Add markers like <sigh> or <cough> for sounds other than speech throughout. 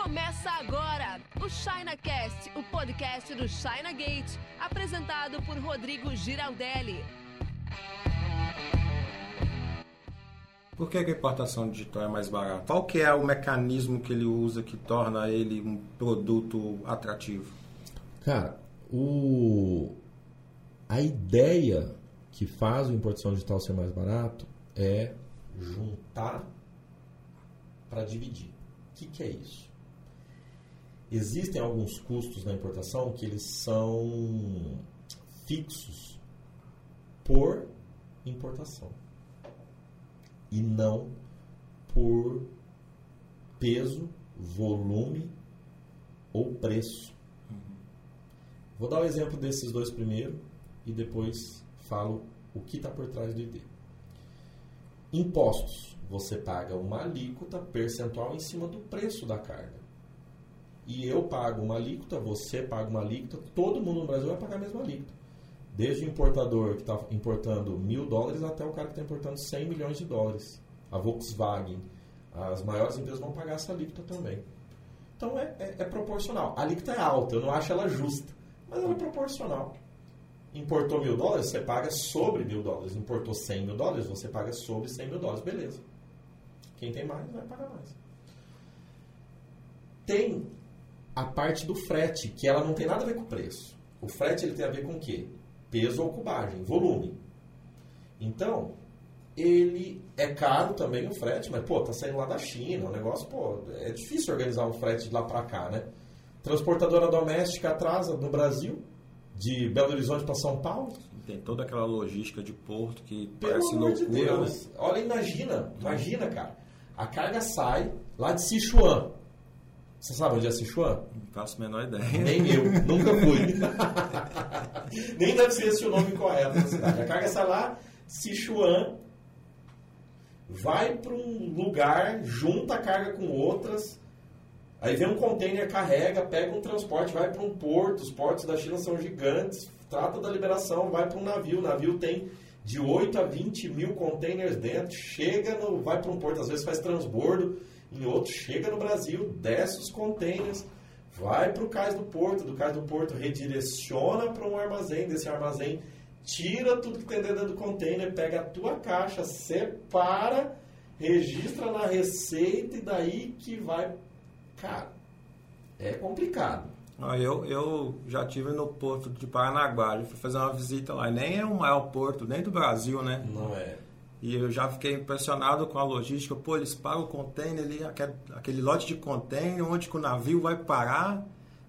Começa agora o ChinaCast, o podcast do China Gate, apresentado por Rodrigo Giraldelli. Por que, a importação digital é mais barata? Qual que é o mecanismo que ele usa que torna ele um produto atrativo? Cara, o... a ideia que faz a importação digital ser mais barato é juntar para dividir. O que, que é isso? Existem alguns custos na importação que eles são fixos por importação e não por peso, volume ou preço. Vou dar o um exemplo desses dois primeiro e depois falo o que está por trás do ID. Impostos. Você paga uma alíquota percentual em cima do preço da carga. E eu pago uma alíquota, você paga uma alíquota, todo mundo no Brasil vai pagar a mesma alíquota. Desde o importador que está importando mil dólares até o cara que está importando 100 milhões de dólares. A Volkswagen, as maiores empresas vão pagar essa alíquota também. Então é, é, é proporcional. A alíquota é alta, eu não acho ela justa, mas ela é proporcional. Importou mil dólares, você paga sobre mil dólares. Importou 100 mil dólares, você paga sobre 100 mil dólares. Beleza. Quem tem mais vai pagar mais. Tem a parte do frete, que ela não tem nada a ver com o preço. O frete ele tem a ver com o quê? Peso ou cubagem, volume. Então, ele é caro também o frete, mas pô, tá saindo lá da China, o negócio, pô, é difícil organizar um frete de lá para cá, né? Transportadora doméstica atrasa no Brasil, de Belo Horizonte para São Paulo. Tem toda aquela logística de porto que Pelo parece amor loucura, de Deus. né? Olha, imagina, imagina, cara. A carga sai lá de Sichuan. Você sabe onde é Sichuan? Não faço a menor ideia. Nem eu, nunca fui. <laughs> Nem deve ser esse o nome correto da cidade. A carga sai lá, Sichuan, vai para um lugar, junta a carga com outras, aí vem um container, carrega, pega um transporte, vai para um porto, os portos da China são gigantes, trata da liberação, vai para um navio, o navio tem de 8 a 20 mil containers dentro, chega no, vai para um porto, às vezes faz transbordo, em outro chega no Brasil, desce os containers, vai para o cais do porto, do cais do porto redireciona para um armazém, desse armazém tira tudo que tem dentro do container, pega a tua caixa, separa, registra na receita e daí que vai. Cara, é complicado. Ah, eu, eu já tive no porto de Paranaguá, fui fazer uma visita lá. Nem é o maior porto, nem do Brasil, né? Não é. E eu já fiquei impressionado com a logística. Pô, eles pagam o container ali, aquele, aquele lote de container, onde que o navio vai parar,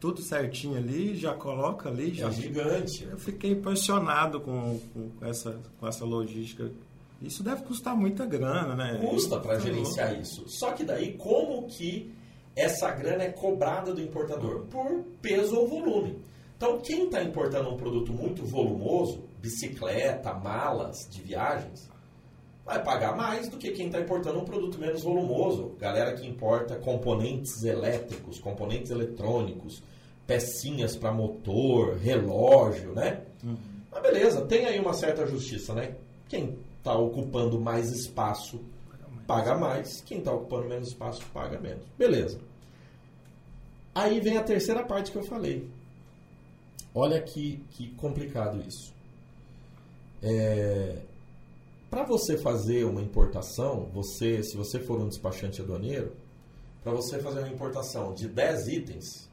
tudo certinho ali, já coloca ali. Já... É gigante. Eu fiquei impressionado com, com, essa, com essa logística. Isso deve custar muita grana, né? Custa para gerenciar isso. Só que daí, como que essa grana é cobrada do importador? Por peso ou volume. Então, quem está importando um produto muito volumoso, bicicleta, malas de viagens, vai pagar mais do que quem está importando um produto menos volumoso. Galera que importa componentes elétricos, componentes eletrônicos, pecinhas para motor, relógio, né? Mas beleza, tem aí uma certa justiça, né? Quem está ocupando mais espaço paga mais, quem está ocupando menos espaço paga menos. Beleza. Aí vem a terceira parte que eu falei. Olha que, que complicado isso. É, para você fazer uma importação, você, se você for um despachante aduaneiro, para você fazer uma importação de 10 itens,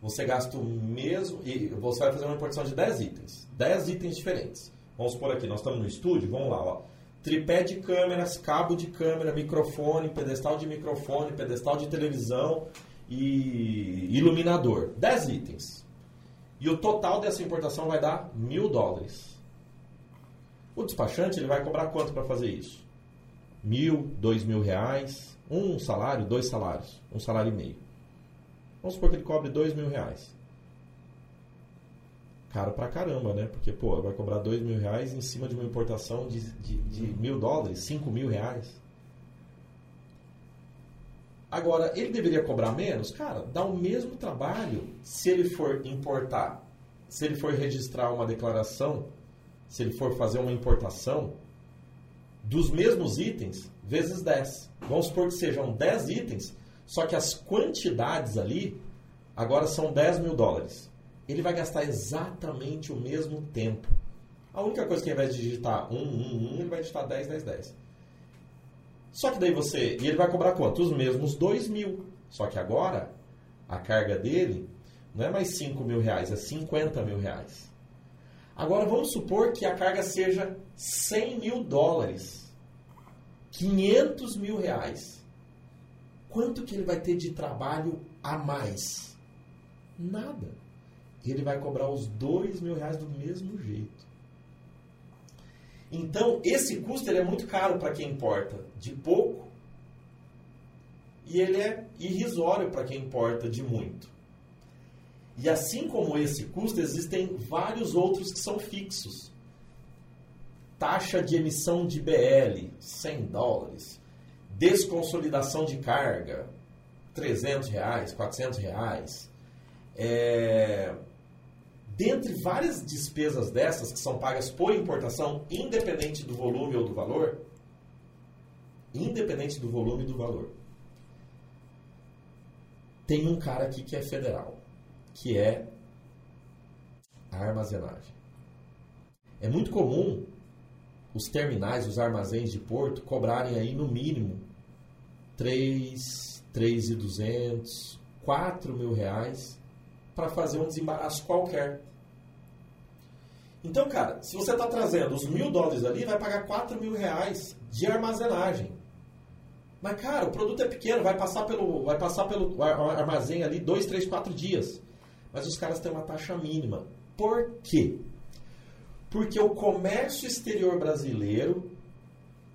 você gasta o mesmo. E você vai fazer uma importação de 10 itens. 10 itens diferentes. Vamos supor aqui, nós estamos no estúdio, vamos lá, ó. Tripé de câmeras, cabo de câmera, microfone, pedestal de microfone, pedestal de televisão e iluminador. 10 itens. E o total dessa importação vai dar mil dólares. O despachante ele vai cobrar quanto para fazer isso? Mil, dois mil reais, um salário, dois salários, um salário e meio. Vamos supor que ele cobre dois mil reais. Caro pra caramba, né? Porque, pô, vai cobrar dois mil reais em cima de uma importação de, de, de mil dólares, cinco mil reais. Agora, ele deveria cobrar menos? Cara, dá o mesmo trabalho se ele for importar, se ele for registrar uma declaração, se ele for fazer uma importação dos mesmos itens vezes 10. Vamos supor que sejam 10 itens, Só que as quantidades ali agora são 10 mil dólares. Ele vai gastar exatamente o mesmo tempo. A única coisa que ao invés de digitar 1, 1, 1, ele vai digitar 10, 10, 10. Só que daí você. E ele vai cobrar quanto? Os mesmos 2 mil. Só que agora a carga dele não é mais 5 mil reais, é 50 mil reais. Agora vamos supor que a carga seja 100 mil dólares. 500 mil reais. Quanto que ele vai ter de trabalho a mais? Nada. Ele vai cobrar os 2 mil reais do mesmo jeito. Então, esse custo ele é muito caro para quem importa de pouco e ele é irrisório para quem importa de muito. E assim como esse custo, existem vários outros que são fixos. Taxa de emissão de BL, 100 dólares. Desconsolidação de carga, 300 reais, 400 reais. É... Dentre várias despesas dessas que são pagas por importação, independente do volume ou do valor, independente do volume e do valor, tem um cara aqui que é federal, que é a armazenagem. É muito comum os terminais, os armazéns de porto cobrarem aí no mínimo 3, 3,200, 4 mil reais para fazer um desembaraço qualquer. Então, cara, se você está trazendo os mil dólares ali, vai pagar 4 mil reais de armazenagem. Mas, cara, o produto é pequeno, vai passar pelo, vai passar pelo armazém ali dois, três, quatro dias. Mas os caras têm uma taxa mínima. Por quê? Porque o comércio exterior brasileiro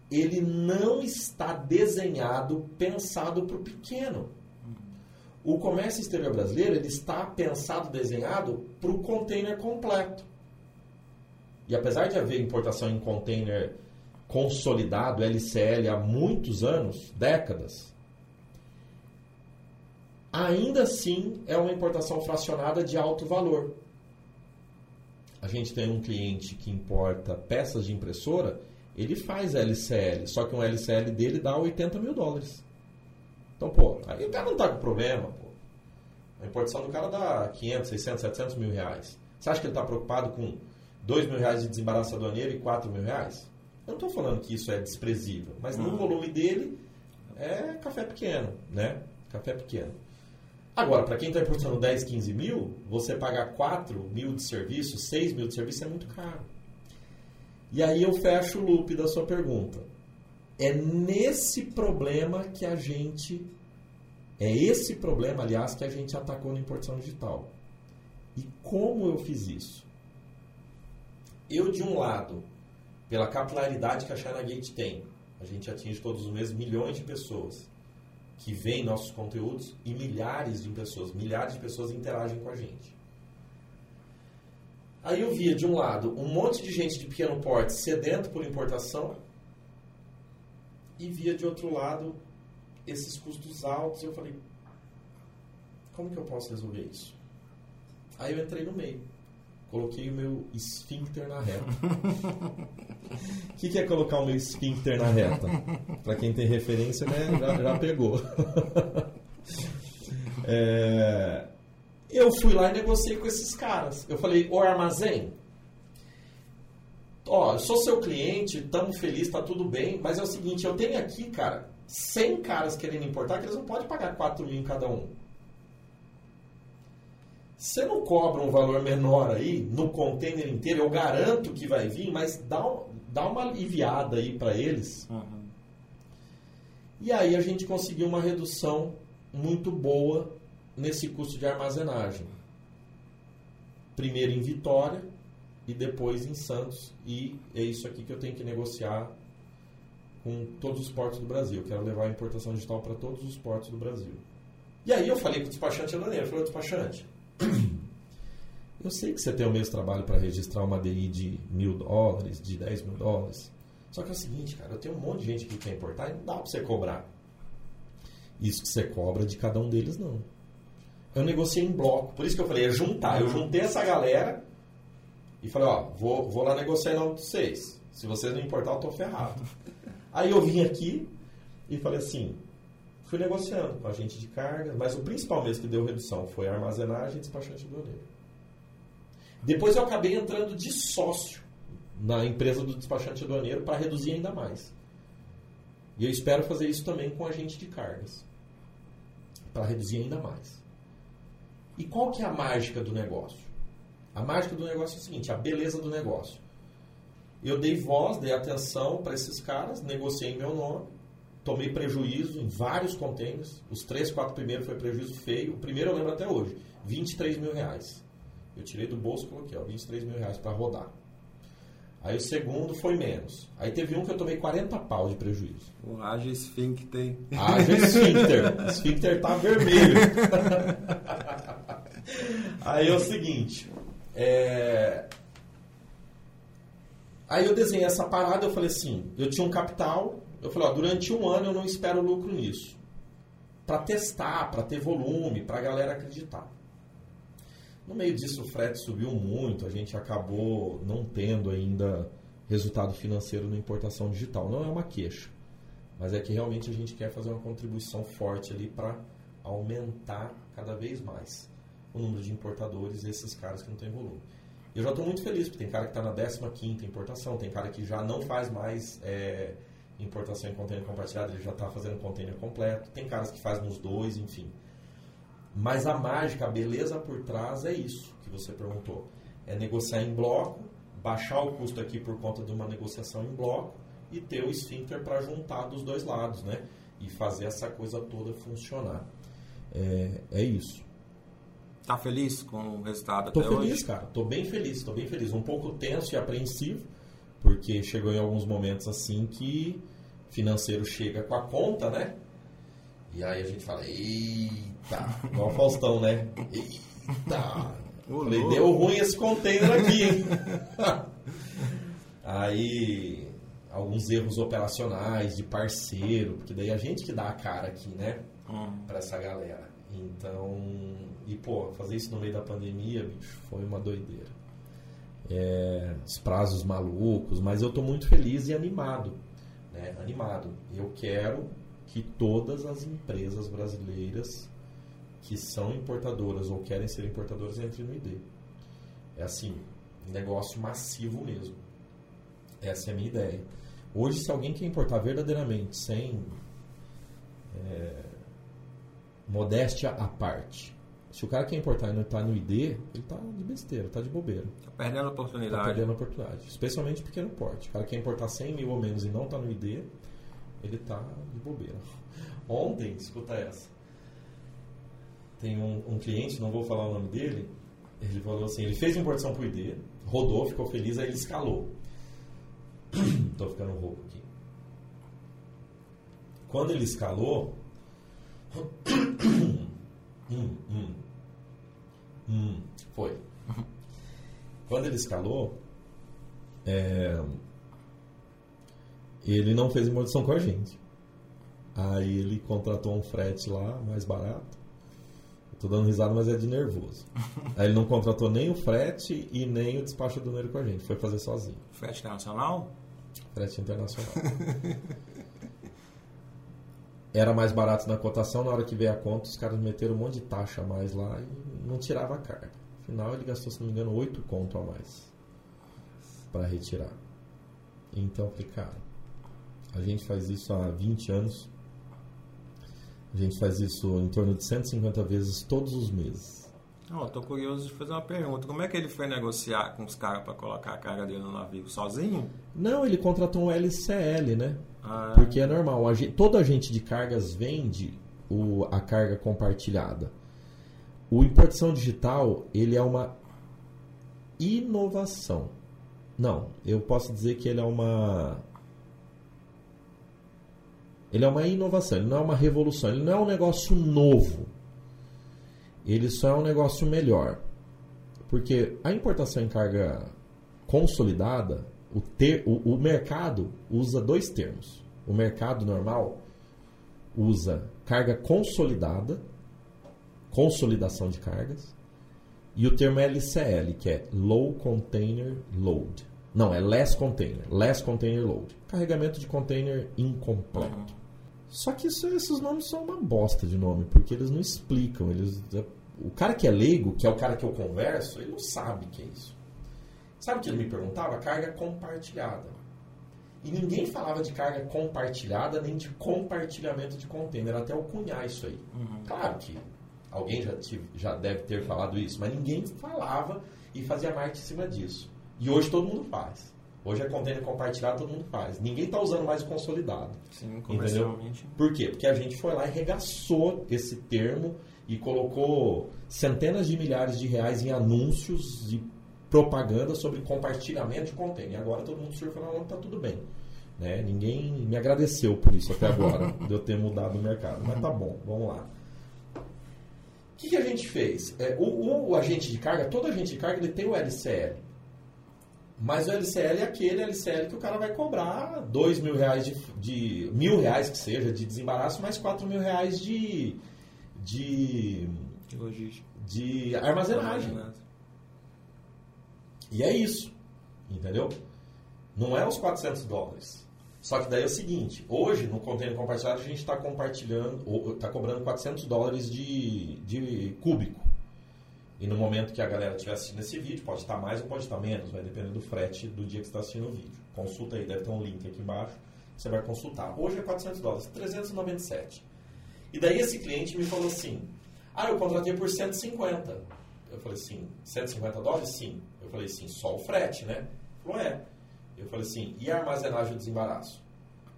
ele não está desenhado, pensado para o pequeno. O comércio exterior brasileiro ele está pensado, desenhado para o container completo. E apesar de haver importação em container consolidado, LCL, há muitos anos, décadas, ainda assim é uma importação fracionada de alto valor. A gente tem um cliente que importa peças de impressora, ele faz LCL, só que um LCL dele dá 80 mil dólares. Então, pô, aí o cara não está com problema, pô. A importação do cara dá 500, 600, 700 mil reais. Você acha que ele está preocupado com 2 mil reais de desembaraço aduaneiro e 4 mil reais? Eu não estou falando que isso é desprezível, mas no volume dele é café pequeno, né? Café pequeno. Agora, para quem está importando 10, 15 mil, você pagar 4 mil de serviço, 6 mil de serviço é muito caro. E aí eu fecho o loop da sua pergunta. É nesse problema que a gente. É esse problema, aliás, que a gente atacou na importação digital. E como eu fiz isso? Eu, de um lado, pela capilaridade que a China Gate tem. A gente atinge todos os meses milhões de pessoas que veem nossos conteúdos e milhares de pessoas, milhares de pessoas interagem com a gente. Aí eu via, de um lado, um monte de gente de pequeno porte sedento por importação e via, de outro lado, esses custos altos. Eu falei, como que eu posso resolver isso? Aí eu entrei no meio. Coloquei o meu esfíncter na reta. O <laughs> que, que é colocar o meu esfíncter na reta? Para quem tem referência, né, já, já pegou. <laughs> é, eu fui lá e negociei com esses caras. Eu falei, o armazém, ó, eu sou seu cliente, estamos felizes, tá tudo bem, mas é o seguinte, eu tenho aqui, cara, 100 caras querendo importar, que eles não podem pagar 4 mil em cada um. Você não cobra um valor menor aí no container inteiro, eu garanto que vai vir, mas dá, dá uma aliviada aí para eles. Uhum. E aí a gente conseguiu uma redução muito boa nesse custo de armazenagem. Primeiro em Vitória e depois em Santos. E é isso aqui que eu tenho que negociar com todos os portos do Brasil. Eu quero levar a importação digital para todos os portos do Brasil. E aí eu falei com o despachante aduaneiro, falei, despachante, <clears throat> eu sei que você tem o mesmo trabalho para registrar uma DI de mil dólares, de 10 mil dólares. Só que é o seguinte, cara, eu tenho um monte de gente que quer importar e não dá para você cobrar. Isso que você cobra de cada um deles, não. Eu negociei em bloco. Por isso que eu falei, é juntar. Eu juntei essa galera e falei, ó, vou, vou lá negociar em nome de vocês. Se vocês não importar, eu tô ferrado. <laughs> Aí eu vim aqui e falei assim, fui negociando com a gente de carga, mas o principal mesmo que deu redução foi a armazenagem e despachante aduaneiro. Depois eu acabei entrando de sócio na empresa do despachante aduaneiro para reduzir ainda mais. E eu espero fazer isso também com a gente de cargas, para reduzir ainda mais. E qual que é a mágica do negócio? A mágica do negócio é o seguinte, a beleza do negócio. Eu dei voz, dei atenção para esses caras, negociei em meu nome, tomei prejuízo em vários contêineres. Os três, quatro primeiros foi prejuízo feio. O primeiro eu lembro até hoje, 23 mil reais. Eu tirei do bolso e coloquei, ó, 23 mil reais para rodar. Aí o segundo foi menos. Aí teve um que eu tomei 40 pau de prejuízo. O Haja Esfíncter. Haja Esfíncter. Esfíncter <laughs> tá vermelho. <laughs> Aí é o seguinte. É... Aí eu desenhei essa parada, eu falei assim, eu tinha um capital, eu falei, ó, durante um ano eu não espero lucro nisso. Para testar, para ter volume, para a galera acreditar. No meio disso, o frete subiu muito, a gente acabou não tendo ainda resultado financeiro na importação digital. Não é uma queixa, mas é que realmente a gente quer fazer uma contribuição forte ali para aumentar cada vez mais o número de importadores e esses caras que não têm volume. Eu já estou muito feliz, porque tem cara que está na 15 importação, tem cara que já não faz mais é, importação em container compartilhado, ele já está fazendo container completo, tem caras que fazem nos dois, enfim. Mas a mágica, a beleza por trás é isso que você perguntou. É negociar em bloco, baixar o custo aqui por conta de uma negociação em bloco e ter o esfíncter para juntar dos dois lados, né? E fazer essa coisa toda funcionar. É, é isso. Tá feliz com o resultado tô até feliz, hoje? cara. Tô bem feliz, tô bem feliz. Um pouco tenso e apreensivo, porque chegou em alguns momentos assim que financeiro chega com a conta, né? E aí a gente fala, eita, igual o Faustão, né? Eita! Falei, deu ruim esse container aqui, hein? <laughs> aí, alguns erros operacionais de parceiro, porque daí a gente que dá a cara aqui, né? Hum. Pra essa galera. Então, e pô, fazer isso no meio da pandemia, bicho, foi uma doideira. É, os prazos malucos, mas eu tô muito feliz e animado, né? Animado. Eu quero que todas as empresas brasileiras que são importadoras ou querem ser importadoras entrem no ID. É assim, negócio massivo mesmo. Essa é a minha ideia. Hoje, se alguém quer importar verdadeiramente, sem é, modéstia à parte, se o cara quer importar e não está no ID, ele está de besteira, está de bobeira. Tá perdendo a oportunidade. Está perdendo a oportunidade. Especialmente pequeno porte. O cara quer importar 100 mil ou menos e não está no ID, ele tá de bobeira. Ontem, escuta essa. Tem um, um, cliente, não vou falar o nome dele, ele falou assim, ele fez importação pro ID, rodou, ficou feliz, aí ele escalou. <coughs> Tô ficando rouco aqui. Quando ele escalou, <coughs> hum, hum, hum, foi. Quando ele escalou, é, ele não fez importação com a gente. Aí ele contratou um frete lá, mais barato. Tô dando risada, mas é de nervoso. <laughs> Aí ele não contratou nem o frete e nem o despacho do dinheiro com a gente. Foi fazer sozinho. Frete internacional? Frete internacional. <laughs> Era mais barato na cotação, na hora que veio a conta, os caras meteram um monte de taxa a mais lá e não tirava a carga. Afinal, ele gastou, se não me engano, 8 conto a mais para retirar. Então, eu falei, cara, a gente faz isso há 20 anos. A gente faz isso em torno de 150 vezes todos os meses. Eu tô curioso de fazer uma pergunta. Como é que ele foi negociar com os caras para colocar a carga dele no navio? Sozinho? Não, ele contratou um LCL, né? Ah, Porque é normal. Todo agente de cargas vende o, a carga compartilhada. O importação digital, ele é uma inovação. Não, eu posso dizer que ele é uma ele é uma inovação, ele não é uma revolução, ele não é um negócio novo. Ele só é um negócio melhor. Porque a importação em carga consolidada, o, ter, o, o mercado usa dois termos. O mercado normal usa carga consolidada, consolidação de cargas, e o termo LCL, que é Low Container Load. Não, é Less Container. Less Container Load. Carregamento de container incompleto. Só que isso, esses nomes são uma bosta de nome, porque eles não explicam. Eles, o cara que é leigo, que é o cara que eu converso, ele não sabe o que é isso. Sabe o que ele me perguntava? Carga compartilhada. E ninguém falava de carga compartilhada nem de compartilhamento de container, até eu cunhar isso aí. Uhum. Claro que alguém já, tive, já deve ter falado isso, mas ninguém falava e fazia marketing em cima disso. E hoje todo mundo faz. Hoje é container compartilhado, todo mundo faz. Ninguém está usando mais o consolidado. Sim, comercialmente. Entendeu? Por quê? Porque a gente foi lá e regaçou esse termo e colocou centenas de milhares de reais em anúncios e propaganda sobre compartilhamento de container. E agora todo mundo surfa na onda, está tudo bem. Né? Ninguém me agradeceu por isso até agora, <laughs> de eu ter mudado o mercado. Mas tá bom, vamos lá. O que, que a gente fez? É, o, o, agente de carga, todo agente de carga ele tem o LCL. Mas o LCL é aquele LCL que o cara vai cobrar dois mil reais de, de mil reais que seja de desembaraço, mais quatro mil reais de de de, de armazenagem. E é isso, entendeu? Não é os 400 dólares. Só que daí é o seguinte, hoje no container compartilhado a gente está compartilhando, está cobrando 400 dólares de, de cúbico. E no momento que a galera estiver assistindo esse vídeo, pode estar mais ou pode estar menos, vai depender do frete do dia que você está assistindo o vídeo. Consulta aí, deve ter um link aqui embaixo, você vai consultar. Hoje é 400 dólares, 397. E daí esse cliente me falou assim, ah, eu contratei por 150. Eu falei assim, 150 dólares? Sim. Eu falei assim, só o frete, né? Ele falou, é. Eu falei assim, e a armazenagem do desembaraço?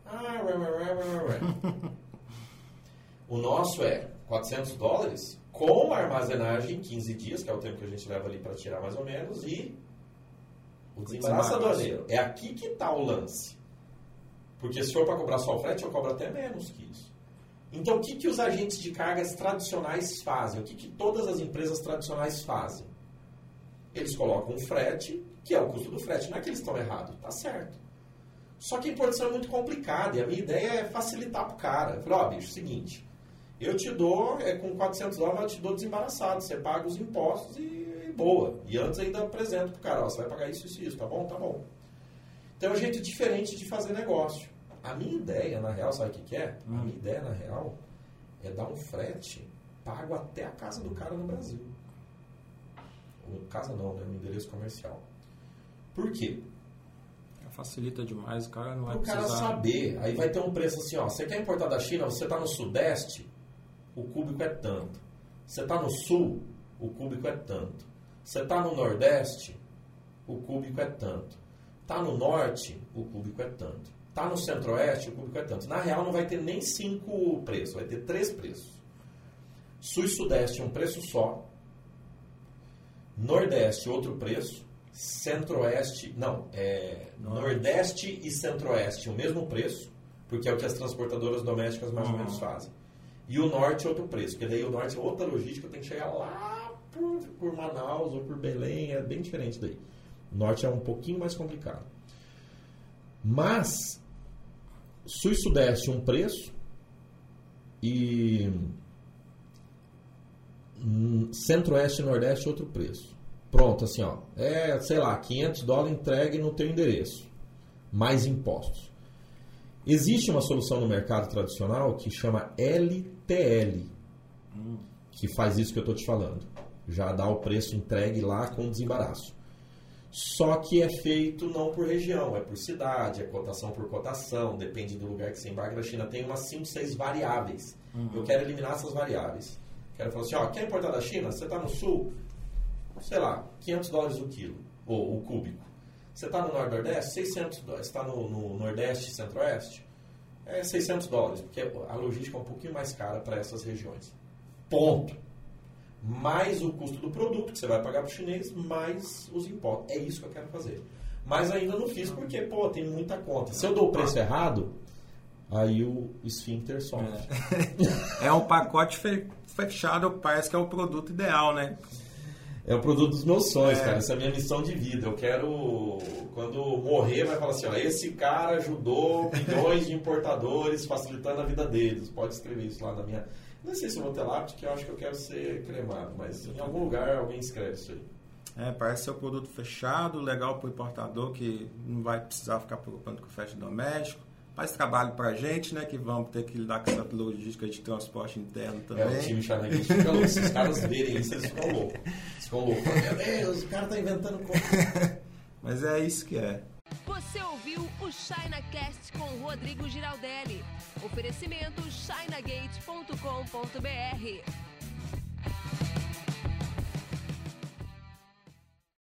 Ah, ué, ué, ué, ué. <laughs> o nosso é 400 dólares com armazenagem 15 dias, que é o tempo que a gente leva ali para tirar mais ou menos, e o desembaraço aduaneiro. É aqui que está o lance. Porque se for para cobrar só o frete, eu cobro até menos que isso. Então, o que, que os agentes de cargas tradicionais fazem? O que, que todas as empresas tradicionais fazem? Eles colocam um frete, que é o custo do frete. Não é que eles estão errados, tá certo. Só que a importação é muito complicada e a minha ideia é facilitar para o cara. Eu falei, ó, oh, bicho, seguinte, eu te dou, é, com 400 dólares, eu te dou desembaraçado. Você paga os impostos e, e boa. E antes ainda apresento pro cara, ó, você vai pagar isso, isso, isso, tá bom? Tá bom. Então é um jeito diferente de fazer negócio. A minha ideia, na real, sabe o que, que é? Hum. A minha ideia, na real, é dar um frete pago até a casa do cara no Brasil. Ou casa não, né? No endereço comercial. Por quê? Facilita demais, o cara não vai precisar... O cara saber. Aí vai ter um preço assim, ó. Você quer importar da China, você está no Sudeste, o cúbico é tanto. Você está no sul, o cúbico é tanto. Você está no nordeste, o cúbico é tanto. Está no norte, o cúbico é tanto. Está no centro-oeste, o cúbico é tanto. Na real, não vai ter nem cinco preços, vai ter três preços. Sul e sudeste, um preço só. Nordeste, outro preço. Centro-oeste, não, é Nordeste e Centro-oeste, o mesmo preço, porque é o que as transportadoras domésticas mais uhum. ou menos fazem. E o norte é outro preço, porque daí o norte é outra logística, tem que chegar lá por, por Manaus ou por Belém, é bem diferente daí. O norte é um pouquinho mais complicado. Mas, sul e sudeste um preço e centro-oeste e nordeste outro preço. Pronto, assim, ó, é, sei lá, 500 dólares entregue no teu endereço, mais impostos. Existe uma solução no mercado tradicional que chama LTL, que faz isso que eu estou te falando. Já dá o preço entregue lá com desembaraço. Só que é feito não por região, é por cidade, é cotação por cotação, depende do lugar que você embarca. A China tem umas 5, 6 variáveis. Uhum. Eu quero eliminar essas variáveis. Quero falar assim, ó, quer importar da China? Você está no sul? Sei lá, 500 dólares o quilo, ou o cúbico. Você está no Nordeste, 600 dólares. está no, no Nordeste, Centro-Oeste, é 600 dólares, porque a logística é um pouquinho mais cara para essas regiões. Ponto. Mais o custo do produto que você vai pagar para o chinês, mais os impostos. É isso que eu quero fazer. Mas ainda não fiz porque, pô, tem muita conta. Se eu dou o preço errado, aí o esfíncter sofre. É, <laughs> é um pacote fechado, parece que é o produto ideal, né? É o produto dos meus sonhos, é. cara. Essa é a minha missão de vida. Eu quero, quando morrer, vai falar assim: ó, esse cara ajudou milhões de importadores, facilitando a vida deles. Pode escrever isso lá na minha. Não sei se eu vou ter lápis, porque eu acho que eu quero ser cremado, mas em algum lugar alguém escreve isso aí. É, parece ser um produto fechado, legal para o importador, que não vai precisar ficar preocupando com o frete doméstico. Mais trabalho pra gente, né? Que vamos ter que lidar com essa logística de transporte interno também. É, o time Charneguete fica louco. Se os caras verem isso, eles ficam loucos. Eles ficam loucos. Meu Deus, o cara tá inventando coisa. <laughs> Mas é isso que é. Você ouviu o ChinaCast com Rodrigo Giraldelli. Oferecimento chinagate.com.br.